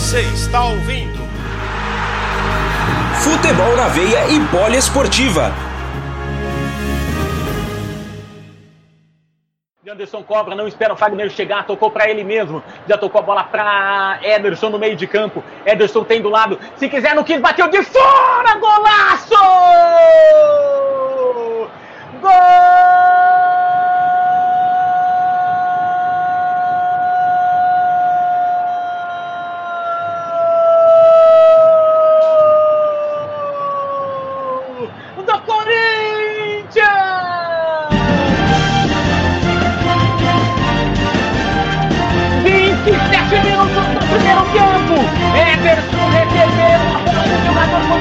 Você está ouvindo Futebol na veia e poliesportiva. Anderson cobra, não espera o Fagner chegar, tocou para ele mesmo. Já tocou a bola para Ederson no meio de campo. Ederson tem do lado. Se quiser, no quis, bateu de fora! Golaço!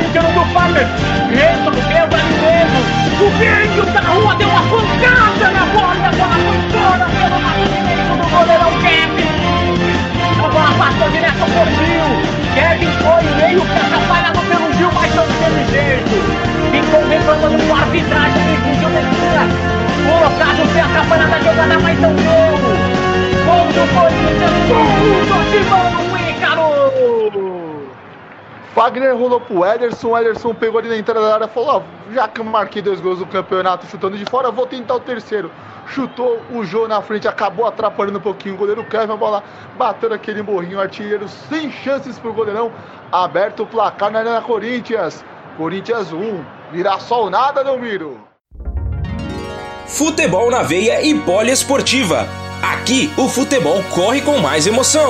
Corintiano do Fagner. Resolveu ali mesmo. O vídeo da rua deu uma pancada na bola a bola foi fora pelo direito do goleirão Kevin. A bola passou direto por Gil. Kevin foi meio que atrapalhado pelo Gil, mas não teve jeito ficou reclamando com a arbitragem e fugiu descida. Colocado sem atrapalhar da jogada, mas não deu. Gol do Corinthians, Fagner rolou pro Ederson, o Ederson pegou ali na entrada da área e falou: ó, já que eu marquei dois gols no campeonato chutando de fora, vou tentar o terceiro. Chutou o Jô na frente, acabou atrapalhando um pouquinho o goleiro Kevin, a bola bateu naquele morrinho artilheiro, sem chances pro goleirão, aberto o placar na Arena Corinthians. Corinthians 1, Mirassol nada, Delmiro. Futebol na veia e poliesportiva. Aqui o futebol corre com mais emoção.